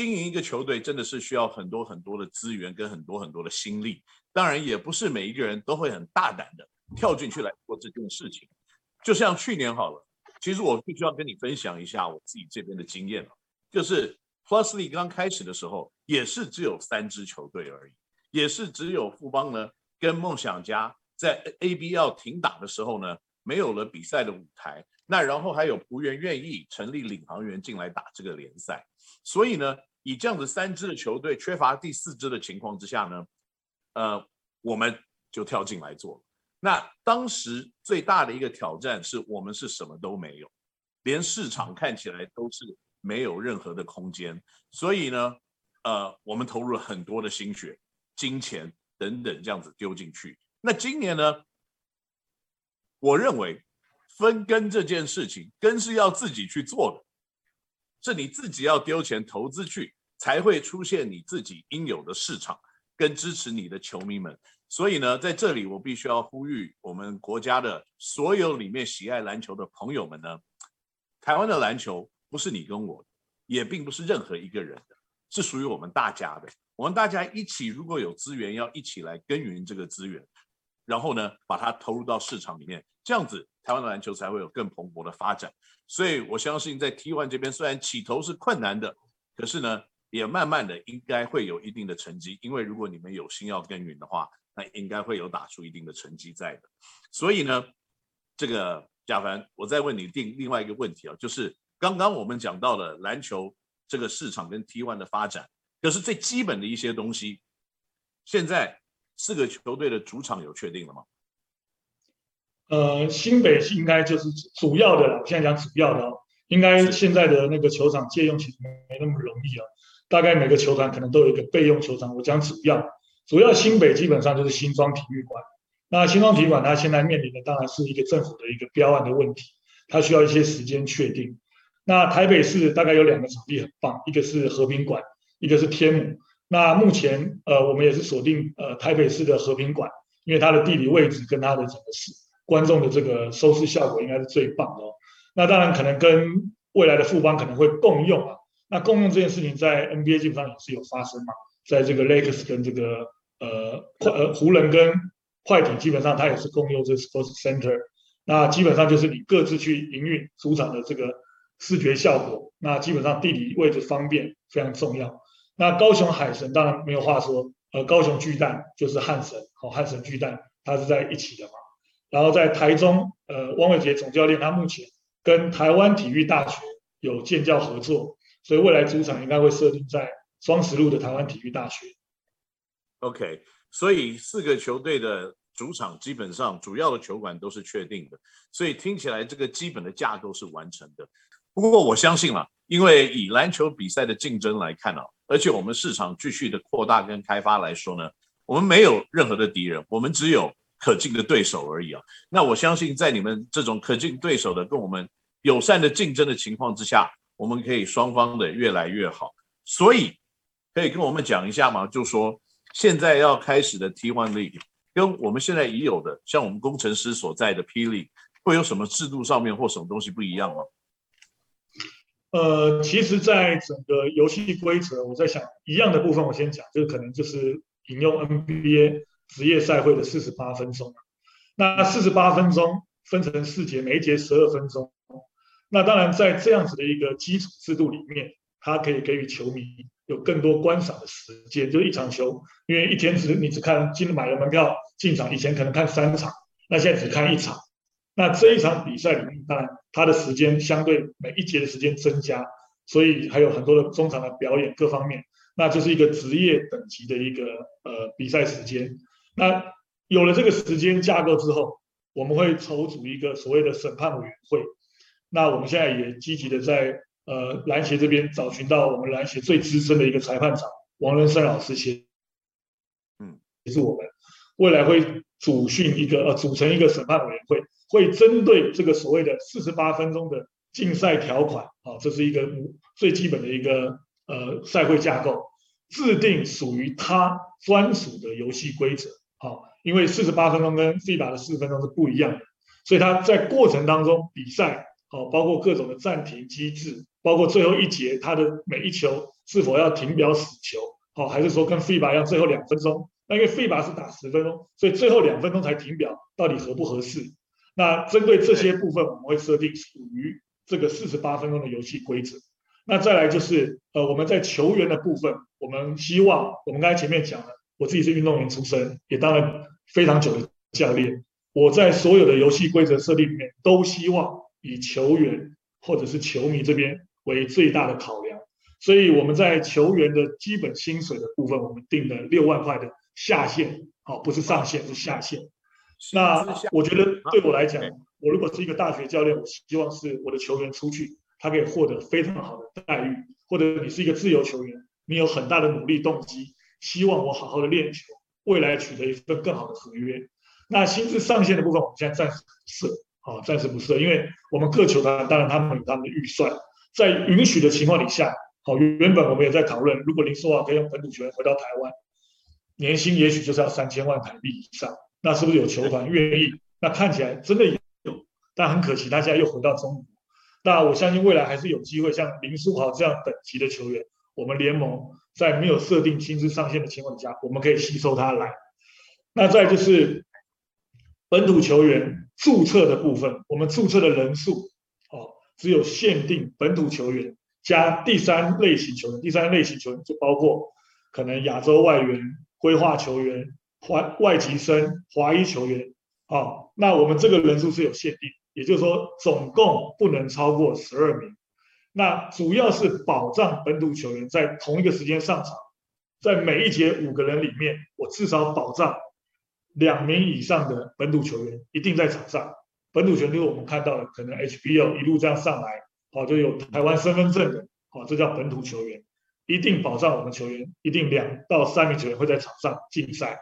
经营一个球队真的是需要很多很多的资源跟很多很多的心力，当然也不是每一个人都会很大胆的跳进去来做这件事情。就像去年好了，其实我必须要跟你分享一下我自己这边的经验，就是 Plusly 刚开始的时候也是只有三支球队而已，也是只有富邦呢跟梦想家在 ABL 停打的时候呢没有了比赛的舞台，那然后还有仆员愿意成立领航员进来打这个联赛。所以呢，以这样子三支的球队缺乏第四支的情况之下呢，呃，我们就跳进来做。那当时最大的一个挑战是我们是什么都没有，连市场看起来都是没有任何的空间。所以呢，呃，我们投入了很多的心血、金钱等等这样子丢进去。那今年呢，我认为分根这件事情，根是要自己去做的。是你自己要丢钱投资去，才会出现你自己应有的市场跟支持你的球迷们。所以呢，在这里我必须要呼吁我们国家的所有里面喜爱篮球的朋友们呢，台湾的篮球不是你跟我，也并不是任何一个人的，是属于我们大家的。我们大家一起，如果有资源，要一起来耕耘这个资源，然后呢，把它投入到市场里面，这样子台湾的篮球才会有更蓬勃的发展。所以我相信，在 T1 这边虽然起头是困难的，可是呢，也慢慢的应该会有一定的成绩。因为如果你们有心要耕耘的话，那应该会有打出一定的成绩在的。所以呢，这个贾凡，我再问你另另外一个问题啊，就是刚刚我们讲到了篮球这个市场跟 T1 的发展，可是最基本的一些东西，现在四个球队的主场有确定了吗？呃，新北应该就是主要的了。我现在讲主要的哦，应该现在的那个球场借用其实没那么容易啊。大概每个球团可能都有一个备用球场。我讲主要，主要新北基本上就是新庄体育馆。那新庄体育馆它现在面临的当然是一个政府的一个标案的问题，它需要一些时间确定。那台北市大概有两个场地很棒，一个是和平馆，一个是天母。那目前呃，我们也是锁定呃台北市的和平馆，因为它的地理位置跟它的整个市。观众的这个收视效果应该是最棒的哦。那当然可能跟未来的富邦可能会共用啊。那共用这件事情在 NBA 基本上也是有发生嘛。在这个 Lakers 跟这个呃呃湖人跟快艇基本上它也是共用这个 Sports Center。那基本上就是你各自去营运主场的这个视觉效果。那基本上地理位置方便非常重要。那高雄海神当然没有话说，呃高雄巨蛋就是汉神，好汉神巨蛋它是在一起的嘛。然后在台中，呃，汪伟杰总教练他目前跟台湾体育大学有建教合作，所以未来主场应该会设定在双十路的台湾体育大学。OK，所以四个球队的主场基本上主要的球馆都是确定的，所以听起来这个基本的架构是完成的。不过我相信了，因为以篮球比赛的竞争来看啊，而且我们市场继续的扩大跟开发来说呢，我们没有任何的敌人，我们只有。可敬的对手而已啊！那我相信，在你们这种可敬对手的跟我们友善的竞争的情况之下，我们可以双方的越来越好。所以，可以跟我们讲一下吗？就说现在要开始的 T1 League 跟我们现在已有的，像我们工程师所在的 P League，会有什么制度上面或什么东西不一样吗？呃，其实，在整个游戏规则，我在想一样的部分，我先讲，就是可能就是引用 NBA。职业赛会的四十八分钟，那四十八分钟分成四节，每一节十二分钟。那当然，在这样子的一个基础制度里面，它可以给予球迷有更多观赏的时间。就一场球，因为一天只你只看今天买了门票进场，以前可能看三场，那现在只看一场。那这一场比赛里面，当然它的时间相对每一节的时间增加，所以还有很多的中场的表演各方面，那就是一个职业等级的一个呃比赛时间。那有了这个时间架构之后，我们会筹组一个所谓的审判委员会。那我们现在也积极的在呃篮协这边找寻到我们篮协最资深的一个裁判长王仁生老师先，嗯，也是我们未来会组训一个呃组成一个审判委员会，会针对这个所谓的四十八分钟的竞赛条款啊，这是一个最基本的一个呃赛会架构，制定属于他专属的游戏规则。好，因为四十八分钟跟 FIBA 的四十分钟是不一样的，所以他在过程当中比赛，好，包括各种的暂停机制，包括最后一节他的每一球是否要停表死球，好，还是说跟 FIBA 一样最后两分钟？那因为 FIBA 是打十分钟，所以最后两分钟才停表，到底合不合适？那针对这些部分，我们会设定属于这个四十八分钟的游戏规则。那再来就是呃，我们在球员的部分，我们希望我们刚才前面讲了，我自己是运动员出身，也当了非常久的教练。我在所有的游戏规则设定里面，都希望以球员或者是球迷这边为最大的考量。所以我们在球员的基本薪水的部分，我们定了六万块的下限，好，不是上限，是下限。那我觉得对我来讲，我如果是一个大学教练，我希望是我的球员出去，他可以获得非常好的待遇。或者你是一个自由球员，你有很大的努力动机，希望我好好的练球，未来取得一份更好的合约。那薪资上限的部分，我们现在暂时不设，好，暂时不设，因为我们各球团当然他们有他们的预算，在允许的情况底下。好，原本我们也在讨论，如果林书豪可以用本土球员回到台湾，年薪也许就是要三千万台币以上，那是不是有球团愿意？那看起来真的有，但很可惜他现在又回到中国。那我相信未来还是有机会，像林书豪这样等级的球员，我们联盟在没有设定薪资上限的情况下，我们可以吸收他来。那再就是本土球员注册的部分，我们注册的人数，哦，只有限定本土球员。加第三类型球员，第三类型球员就包括可能亚洲外援、规划球员、外外籍生、华裔球员。哦，那我们这个人数是有限定，也就是说总共不能超过十二名。那主要是保障本土球员在同一个时间上场，在每一节五个人里面，我至少保障两名以上的本土球员一定在场上。本土球员我们看到的，可能 HBL 一路这样上来。好，就有台湾身份证的，好，这叫本土球员，一定保障我们球员，一定两到三名球员会在场上竞赛。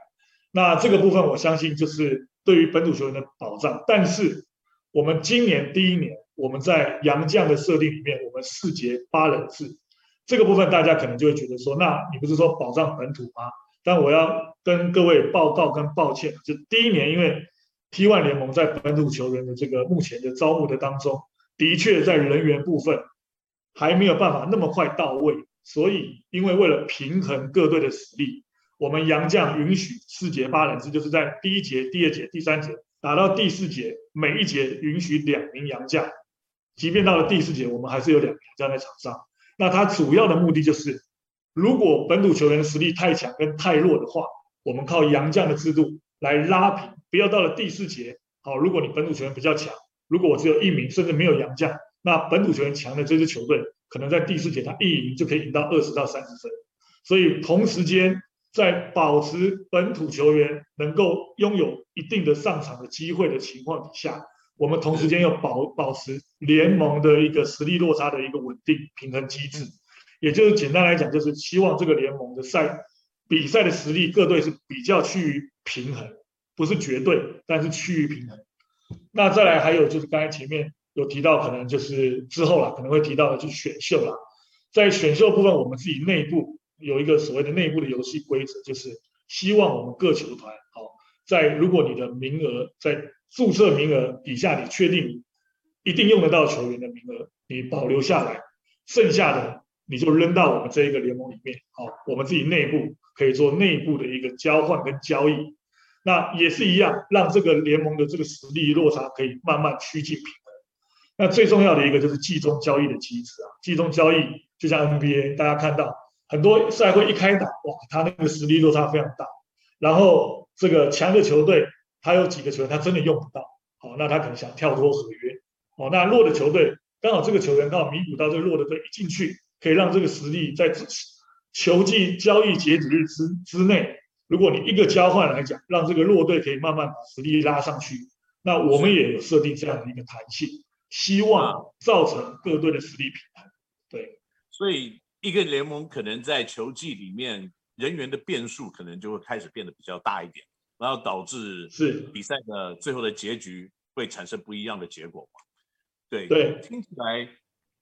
那这个部分，我相信就是对于本土球员的保障。但是我们今年第一年，我们在洋将的设定里面，我们四节八人制，这个部分大家可能就会觉得说，那你不是说保障本土吗？但我要跟各位报告跟抱歉，就第一年，因为 T1 联盟在本土球员的这个目前的招募的当中。的确，在人员部分还没有办法那么快到位，所以因为为了平衡各队的实力，我们洋将允许四节八人制，就是在第一节、第二节、第三节打到第四节，每一节允许两名洋将，即便到了第四节，我们还是有两名洋将在场上。那他主要的目的就是，如果本土球员实力太强跟太弱的话，我们靠洋将的制度来拉平，不要到了第四节，好，如果你本土球员比较强。如果我只有一名，甚至没有洋将，那本土球员强的这支球队，可能在第四节他一赢就可以赢到二十到三十分。所以同时间在保持本土球员能够拥有一定的上场的机会的情况底下，我们同时间要保保持联盟的一个实力落差的一个稳定平衡机制。也就是简单来讲，就是希望这个联盟的赛比赛的实力各队是比较趋于平衡，不是绝对，但是趋于平衡。那再来还有就是刚才前面有提到，可能就是之后了，可能会提到的就是选秀了。在选秀部分，我们自己内部有一个所谓的内部的游戏规则，就是希望我们各球团，好，在如果你的名额在注册名额底下，你确定一定用得到球员的名额，你保留下来，剩下的你就扔到我们这一个联盟里面，好，我们自己内部可以做内部的一个交换跟交易。那也是一样，让这个联盟的这个实力落差可以慢慢趋近平衡。那最重要的一个就是季中交易的机制啊，季中交易就像 NBA，大家看到很多赛会一开打，哇，他那个实力落差非常大。然后这个强的球队，他有几个球员他真的用不到，好，那他可能想跳脱合约。好，那弱的球队刚好这个球员刚好弥补到这个弱的队，一进去可以让这个实力在球季交易截止日之之内。如果你一个交换来讲，让这个弱队可以慢慢把实力拉上去，那我们也有设定这样的一个弹性，希望造成各队的实力平衡。对，所以一个联盟可能在球季里面人员的变数可能就会开始变得比较大一点，然后导致是比赛的最后的结局会产生不一样的结果嘛？对对，听起来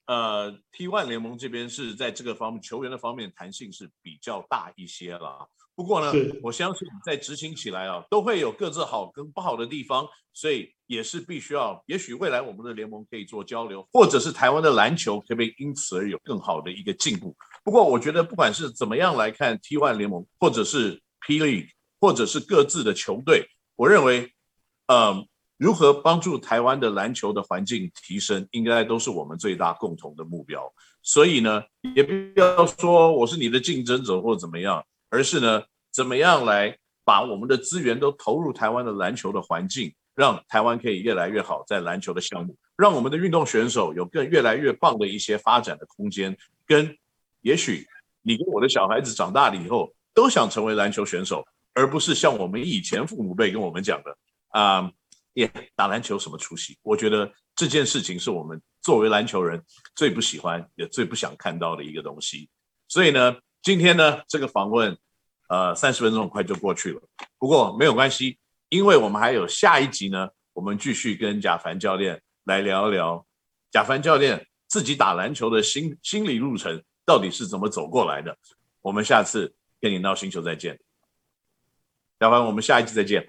呃，T1 联盟这边是在这个方面球员的方面弹性是比较大一些了。不过呢，我相信在执行起来啊，都会有各自好跟不好的地方，所以也是必须要，也许未来我们的联盟可以做交流，或者是台湾的篮球可不可以因此而有更好的一个进步。不过我觉得不管是怎么样来看 T1 联盟，或者是 P League，或者是各自的球队，我认为，嗯。如何帮助台湾的篮球的环境提升，应该都是我们最大共同的目标。所以呢，也不要说我是你的竞争者或怎么样，而是呢，怎么样来把我们的资源都投入台湾的篮球的环境，让台湾可以越来越好，在篮球的项目，让我们的运动选手有更越来越棒的一些发展的空间。跟也许你跟我的小孩子长大了以后，都想成为篮球选手，而不是像我们以前父母辈跟我们讲的啊。也、打篮球什么出息？我觉得这件事情是我们作为篮球人最不喜欢也最不想看到的一个东西。所以呢，今天呢这个访问，呃，三十分钟很快就过去了。不过没有关系，因为我们还有下一集呢，我们继续跟贾凡教练来聊一聊贾凡教练自己打篮球的心心理路程到底是怎么走过来的。我们下次跟你闹星球再见，小凡，我们下一期再见。